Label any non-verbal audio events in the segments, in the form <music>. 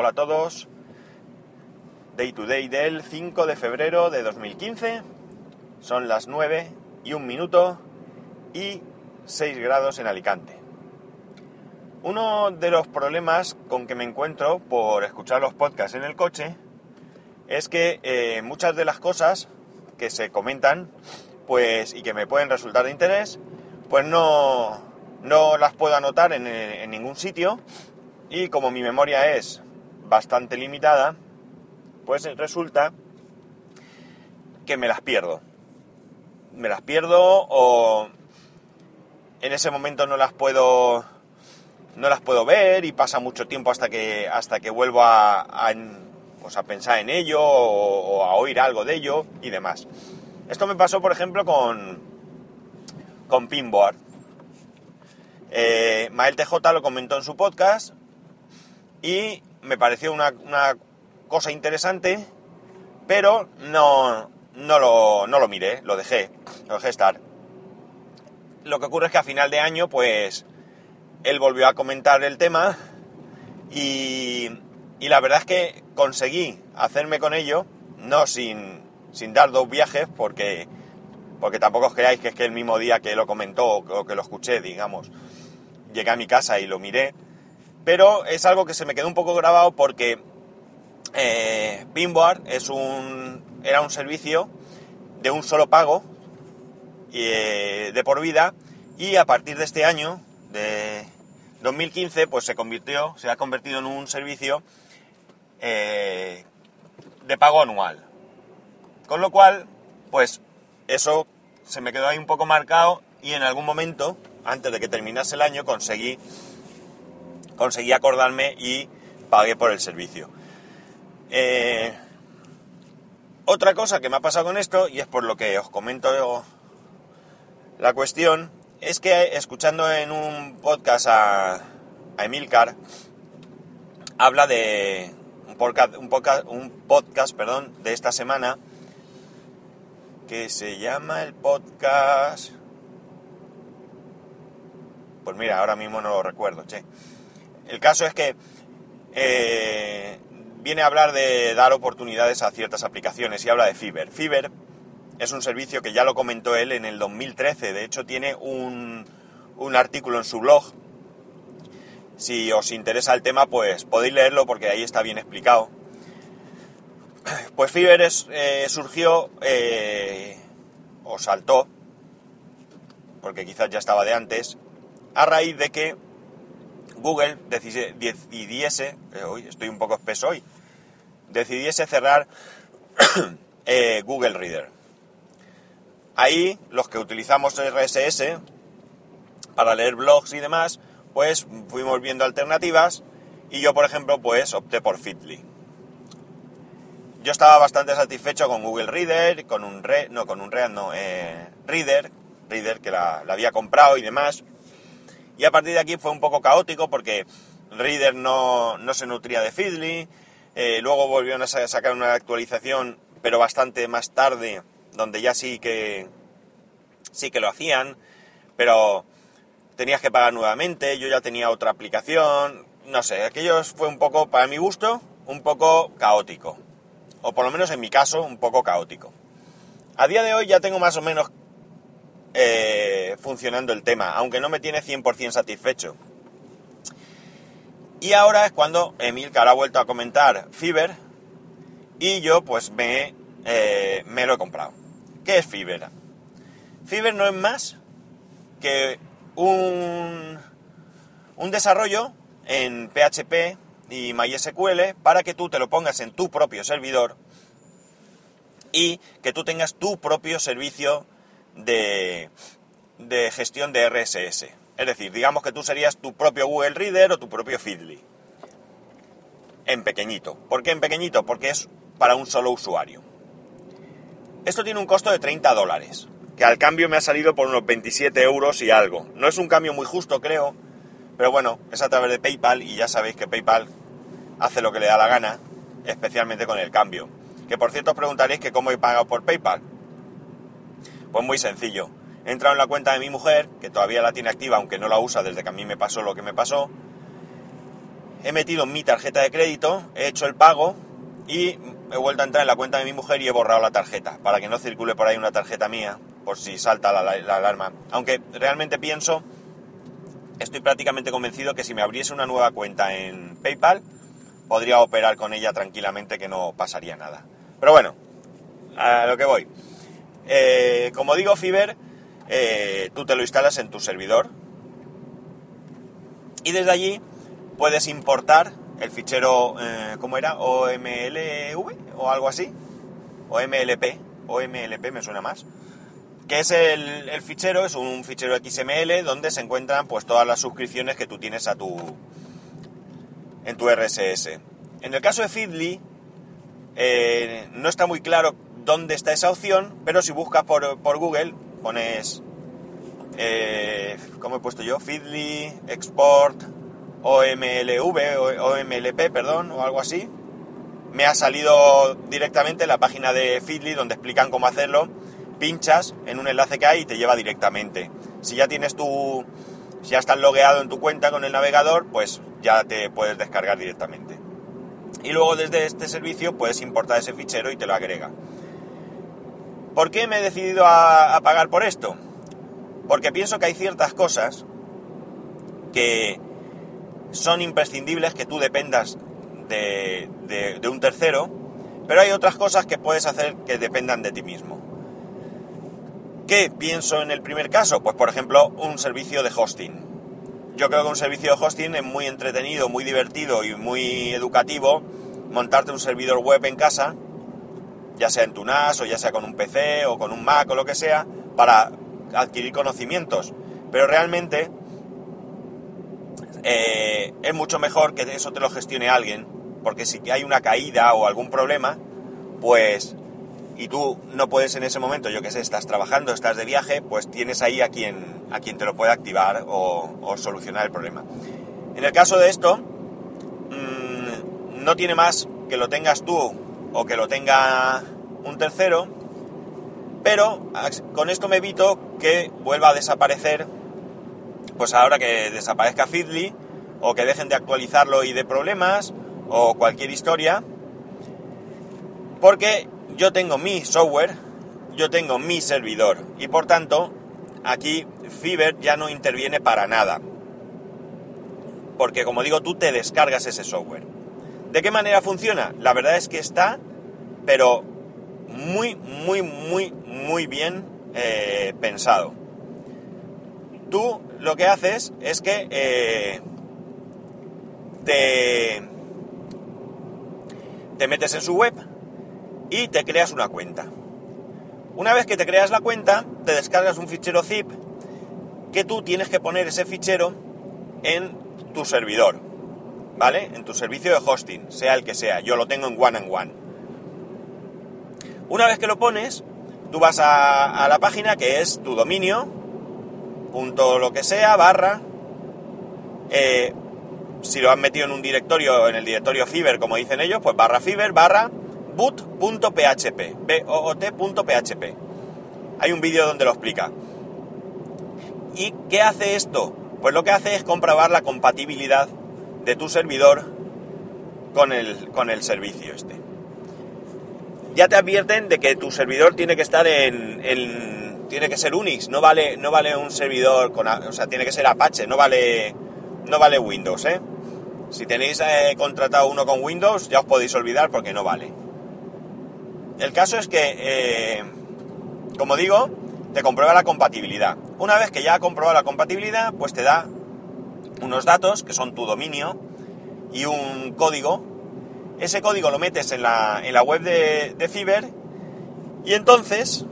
Hola a todos. Day to day del 5 de febrero de 2015. Son las 9 y un minuto y 6 grados en Alicante. Uno de los problemas con que me encuentro por escuchar los podcasts en el coche es que eh, muchas de las cosas que se comentan pues y que me pueden resultar de interés pues no, no las puedo anotar en, en ningún sitio y como mi memoria es bastante limitada, pues resulta que me las pierdo. Me las pierdo o en ese momento no las puedo no las puedo ver y pasa mucho tiempo hasta que hasta que vuelvo a, pues pensar en ello o, o, a oír algo de ello y demás. Esto me pasó, por ejemplo, con con Pinboard. Eh, Mael TJ lo comentó en su podcast y me pareció una, una cosa interesante, pero no, no, lo, no lo miré, lo dejé, lo dejé estar. Lo que ocurre es que a final de año, pues, él volvió a comentar el tema y, y la verdad es que conseguí hacerme con ello, no sin, sin dar dos viajes, porque, porque tampoco os creáis que es que el mismo día que lo comentó o que lo escuché, digamos, llegué a mi casa y lo miré, pero es algo que se me quedó un poco grabado porque eh, era un servicio de un solo pago eh, de por vida y a partir de este año, de 2015, pues se convirtió, se ha convertido en un servicio eh, de pago anual. Con lo cual, pues eso se me quedó ahí un poco marcado y en algún momento, antes de que terminase el año, conseguí conseguí acordarme y pagué por el servicio. Eh, otra cosa que me ha pasado con esto, y es por lo que os comento la cuestión, es que escuchando en un podcast a, Emilcar, habla de un podcast, un podcast, un podcast perdón, de esta semana que se llama el podcast... Pues mira, ahora mismo no lo recuerdo, che. El caso es que eh, viene a hablar de dar oportunidades a ciertas aplicaciones y habla de Fiverr. Fiverr es un servicio que ya lo comentó él en el 2013, de hecho tiene un, artículo en su blog. Si os interesa el tema, pues podéis leerlo porque ahí está bien explicado. Pues Fiverr es, eh, surgió eh, o saltó, porque quizás ya estaba de antes, a raíz de que Google decidiese, eh, hoy estoy un poco espeso hoy, decidiese cerrar <coughs> eh, Google Reader. Ahí los que utilizamos RSS para leer blogs y demás, pues fuimos viendo alternativas y yo, por ejemplo, pues opté por Fitly. Yo estaba bastante satisfecho con Google Reader, con un re, no, con un Reader, no, eh, Reader, Reader que la había comprado y demás. Y a partir de aquí fue un poco caótico porque Reader no, no se nutría de Feedly. Eh, luego volvieron a sacar una actualización, pero bastante más tarde, donde ya sí que sí que lo hacían, pero tenías que pagar nuevamente. Yo ya tenía otra aplicación. No sé, aquello fue un poco, para mi gusto, un poco caótico. O por lo menos en mi caso, un poco caótico. A día de hoy ya tengo más o menos eh, funcionando el tema, aunque no me tiene 100% satisfecho. Y ahora es cuando Emilcar ha vuelto a comentar Fiverr y yo pues me, eh, me lo he comprado. ¿Qué es Fiverr? Fiverr no es más que un desarrollo en PHP y MySQL para que tú te lo pongas en tu propio servidor y que tú tengas tu propio servicio de, gestión de RSS. Es decir, digamos que tú serías tu propio Google Reader o tu propio Feedly. En pequeñito. ¿Por qué en pequeñito? Porque es para un solo usuario. Esto tiene un costo de 30 dólares, que al cambio me ha salido por unos 27 euros y algo. No es un cambio muy justo, creo, pero bueno, es a través de PayPal y ya sabéis que PayPal hace lo que le da la gana, especialmente con el cambio. Que por cierto os preguntaréis que cómo he pagado por PayPal. Pues muy sencillo. He entrado en la cuenta de mi mujer, que todavía la tiene activa, aunque no la usa desde que a mí me pasó lo que me pasó. he metido mi tarjeta de crédito, he hecho el pago y he vuelto a entrar en la cuenta de mi mujer y he borrado la tarjeta, para que no circule por ahí una tarjeta mía, por si salta la, la alarma. Aunque realmente pienso, estoy prácticamente convencido que si me abriese una nueva cuenta en PayPal, podría operar con ella tranquilamente, que no pasaría nada. Pero bueno, a lo que voy. Eh, como digo, Fiverr, eh, tú te lo instalas en tu servidor y desde allí puedes importar el fichero, eh, ¿cómo era? OMLV o algo así. OMLP, OMLP me suena más. Que es el, el, fichero, es un fichero XML donde se encuentran pues todas las suscripciones que tú tienes a tu en tu RSS. En el caso de Feedly, eh, no está muy claro dónde está esa opción, pero si buscas por, por Google, pones, eh, ¿cómo he puesto yo? Feedly, Export, OMLV, OMLP, perdón, o algo así. Me ha salido directamente la página de Feedly donde explican cómo hacerlo. Pinchas en un enlace que hay y te lleva directamente. Si ya tienes tu, si ya estás logueado en tu cuenta con el navegador, pues ya te puedes descargar directamente. Y luego desde este servicio puedes importar ese fichero y te lo agrega. ¿Por qué me he decidido a, pagar por esto? Porque pienso que hay ciertas cosas que son imprescindibles que tú dependas de, de, un tercero, pero hay otras cosas que puedes hacer que dependan de ti mismo. ¿Qué pienso en el primer caso? Pues por ejemplo un servicio de hosting. Yo creo que un servicio de hosting es muy entretenido, muy divertido y muy educativo montarte un servidor web en casa, ya sea en tu NAS o ya sea con un PC o con un Mac o lo que sea, para adquirir conocimientos. Pero realmente eh, es mucho mejor que eso te lo gestione alguien, porque si hay una caída o algún problema, pues y tú no puedes en ese momento, yo que sé, estás trabajando, estás de viaje, pues tienes ahí a quien, a quien te lo puede activar o, solucionar el problema. En el caso de esto, mmm, no tiene más que lo tengas tú o que lo tenga un tercero, pero con esto me evito que vuelva a desaparecer, pues ahora que desaparezca Feedly, o que dejen de actualizarlo y de problemas, o cualquier historia, porque yo tengo mi software, yo tengo mi servidor y por tanto aquí Fiverr ya no interviene para nada. Porque como digo, tú te descargas ese software. ¿De qué manera funciona? La verdad es que está, pero muy, muy, muy, muy bien eh, pensado. Tú lo que haces es que eh, te, te metes en su web, y te creas una cuenta. Una vez que te creas la cuenta, te descargas un fichero zip que tú tienes que poner ese fichero en tu servidor, ¿vale? En tu servicio de hosting, sea el que sea. Yo lo tengo en one and one. Una vez que lo pones, tú vas a, la página que es tu dominio, punto lo que sea, barra. Eh, si lo han metido en un directorio, en el directorio Fiverr, como dicen ellos, pues barra Fiverr, barra boot.php, boot.php. Hay un vídeo donde lo explica. ¿Y qué hace esto? Pues lo que hace es comprobar la compatibilidad de tu servidor con el, con el servicio este. Ya te advierten de que tu servidor tiene que estar en, tiene que ser Unix, no vale, no vale un servidor con, o sea, tiene que ser Apache, no vale, no vale Windows, ¿eh? Si tenéis eh, contratado uno con Windows, ya os podéis olvidar porque no vale. El caso es que, eh, como digo, te comprueba la compatibilidad. Una vez que ya ha comprobado la compatibilidad, pues te da unos datos que son tu dominio y un código. Ese código lo metes en la, web de, de y entonces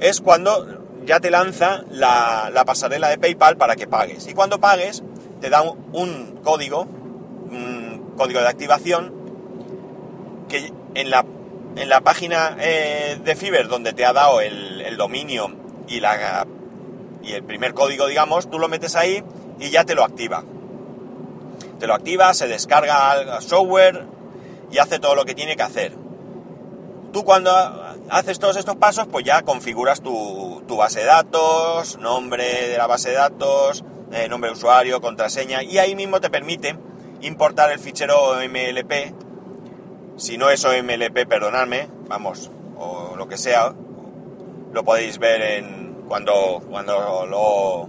es cuando ya te lanza la, pasarela de PayPal para que pagues. Y cuando pagues, te da un código, un código de activación, que en la en la página eh, de Fiverr donde te ha dado el, dominio y, la, y el primer código, digamos, tú lo metes ahí y ya te lo activa. Te lo activa, se descarga el software y hace todo lo que tiene que hacer. Tú cuando haces todos estos pasos, pues ya configuras tu, base de datos, nombre de la base de datos, eh, nombre de usuario, contraseña, y ahí mismo te permite importar el fichero OMLP. Si no es OMLP, perdonadme, vamos, o lo que sea, lo podéis ver en cuando, cuando lo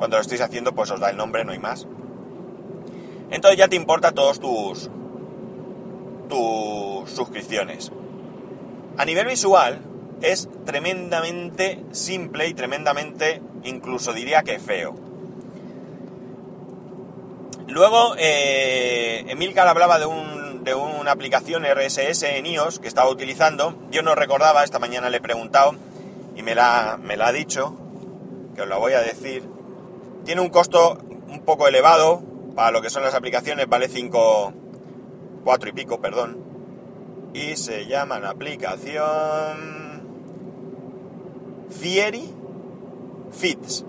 cuando lo estéis haciendo, pues os da el nombre, no hay más. Entonces ya te importa todos tus tus suscripciones. A nivel visual es tremendamente simple y tremendamente, incluso diría que feo. Luego, eh, Emilcar hablaba de, un, de una aplicación RSS en iOS que estaba utilizando. Yo no recordaba, esta mañana le he preguntado y me la, me la ha dicho, que os la voy a decir. Tiene un costo un poco elevado para lo que son las aplicaciones, vale 5, 4 y pico, perdón. Y se llama la aplicación Fieri Fits.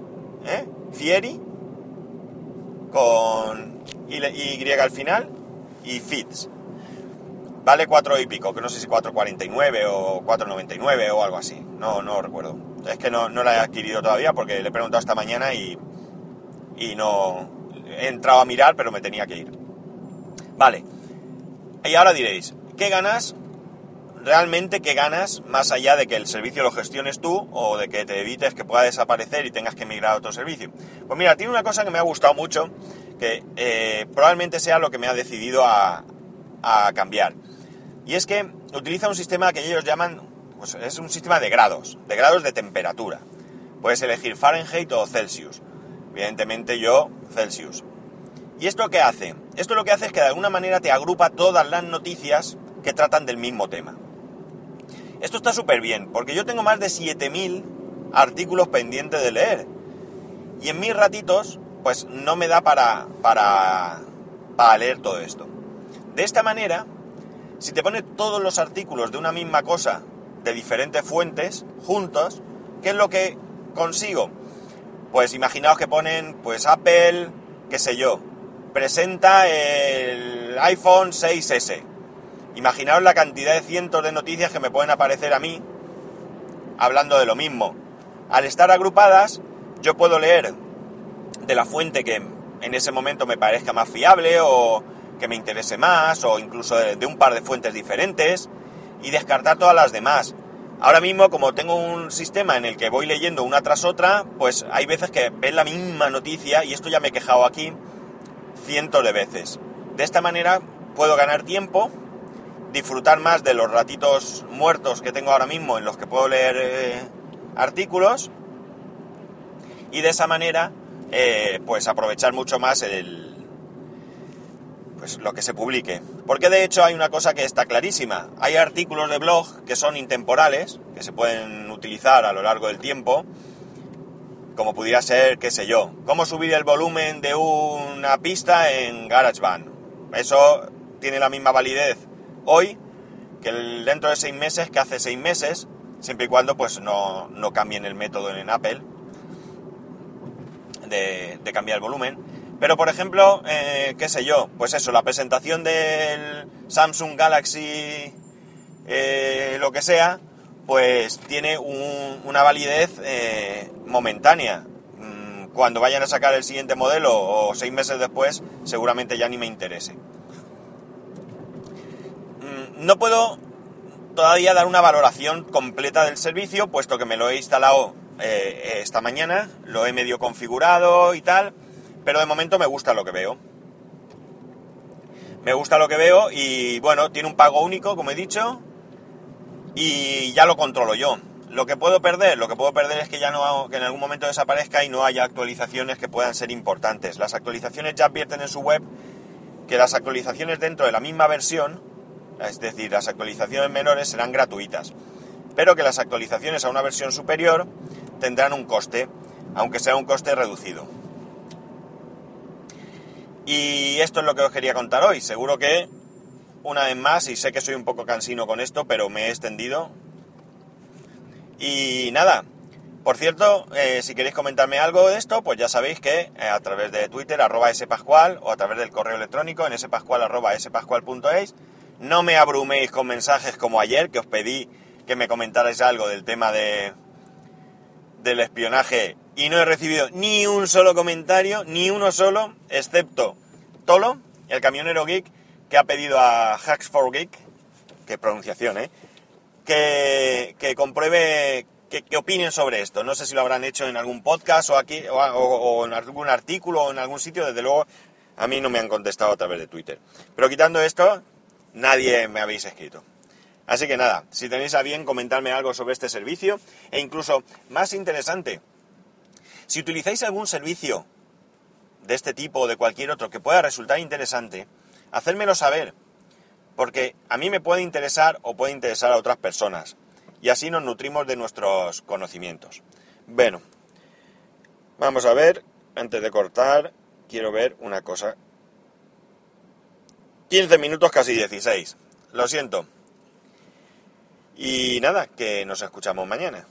¿eh? Fieri con Y al final y Fits. Vale 4 y pico, que no sé si 4.49 o 4.99 o algo así. No, no recuerdo. Es que no, no la he adquirido todavía porque le he preguntado esta mañana y, y no he entrado a mirar, pero me tenía que ir. Vale. Y ahora diréis, ¿qué ganas? Realmente, ¿qué ganas más allá de que el servicio lo gestiones tú o de que te evites que pueda desaparecer y tengas que migrar a otro servicio? Pues mira, tiene una cosa que me ha gustado mucho, que eh, probablemente sea lo que me ha decidido a, a cambiar. Y es que utiliza un sistema que ellos llaman, pues es un sistema de grados, de grados de temperatura. Puedes elegir Fahrenheit o Celsius. Evidentemente yo, Celsius. ¿Y esto qué hace? Esto lo que hace es que de alguna manera te agrupa todas las noticias que tratan del mismo tema. Esto está súper bien, porque yo tengo más de 7000 artículos pendientes de leer. Y en mis ratitos, pues no me da para, para, para leer todo esto. De esta manera, si te pone todos los artículos de una misma cosa, de diferentes fuentes, juntos, ¿qué es lo que consigo? Pues imaginaos que ponen, pues Apple, qué sé yo, presenta el iPhone 6S. Imaginaos la cantidad de cientos de noticias que me pueden aparecer a mí hablando de lo mismo. Al estar agrupadas, yo puedo leer de la fuente que en ese momento me parezca más fiable o que me interese más o incluso de, un par de fuentes diferentes y descartar todas las demás. Ahora mismo, como tengo un sistema en el que voy leyendo una tras otra, pues hay veces que ven la misma noticia, y esto ya me he quejado aquí cientos de veces. De esta manera puedo ganar tiempo, disfrutar más de los ratitos muertos que tengo ahora mismo en los que puedo leer eh, artículos, y de esa manera, eh, pues aprovechar mucho más el, pues lo que se publique. Porque de hecho hay una cosa que está clarísima. Hay artículos de blog que son intemporales, que se pueden utilizar a lo largo del tiempo, como pudiera ser, qué sé yo, cómo subir el volumen de una pista en GarageBand. Eso tiene la misma validez hoy que dentro de seis meses que hace seis meses, siempre y cuando pues no, no cambien el método en Apple de, de cambiar el volumen. Pero por ejemplo, eh, qué sé yo, pues eso, la presentación del Samsung Galaxy, eh, lo que sea, pues tiene una validez eh, momentánea. Mm, cuando vayan a sacar el siguiente modelo o seis meses después, seguramente ya ni me interese. Mm, no puedo todavía dar una valoración completa del servicio, puesto que me lo he instalado esta mañana, lo he medio configurado y tal pero de momento me gusta lo que veo. Me gusta lo que veo y bueno, tiene un pago único, como he dicho, y ya lo controlo yo. Lo que puedo perder, lo que puedo perder es que ya no que en algún momento desaparezca y no haya actualizaciones que puedan ser importantes. Las actualizaciones ya advierten en su web que las actualizaciones dentro de la misma versión, es decir, las actualizaciones menores serán gratuitas, pero que las actualizaciones a una versión superior tendrán un coste, aunque sea un coste reducido. Y esto es lo que os quería contar hoy. Seguro que, una vez más, y sé que soy un poco cansino con esto, pero me he extendido. Y nada, por cierto, eh, si queréis comentarme algo de esto, pues ya sabéis que eh, a través de Twitter, arroba spascual, o a través del correo electrónico en spascual, arroba spascual.es, no me abruméis con mensajes como ayer, que os pedí que me comentarais algo del tema de, del espionaje y no he recibido ni un solo comentario, ni uno solo, excepto Tolo, el camionero geek, que ha pedido a Hacks for Geek, que pronunciación, ¿eh? Que, que compruebe, que, que, opinen sobre esto. No sé si lo habrán hecho en algún podcast o aquí, o, o, o en algún artículo o en algún sitio, desde luego a mí no me han contestado a través de Twitter. Pero quitando esto, nadie me habéis escrito. Así que nada, si tenéis a bien comentarme algo sobre este servicio, e incluso más interesante, si utilizáis algún servicio de este tipo o de cualquier otro que pueda resultar interesante, hacérmelo saber, porque a mí me puede interesar o puede interesar a otras personas, y así nos nutrimos de nuestros conocimientos. Bueno, vamos a ver, antes de cortar, quiero ver una cosa. 15 minutos, casi 16. Lo siento. Y nada, que nos escuchamos mañana.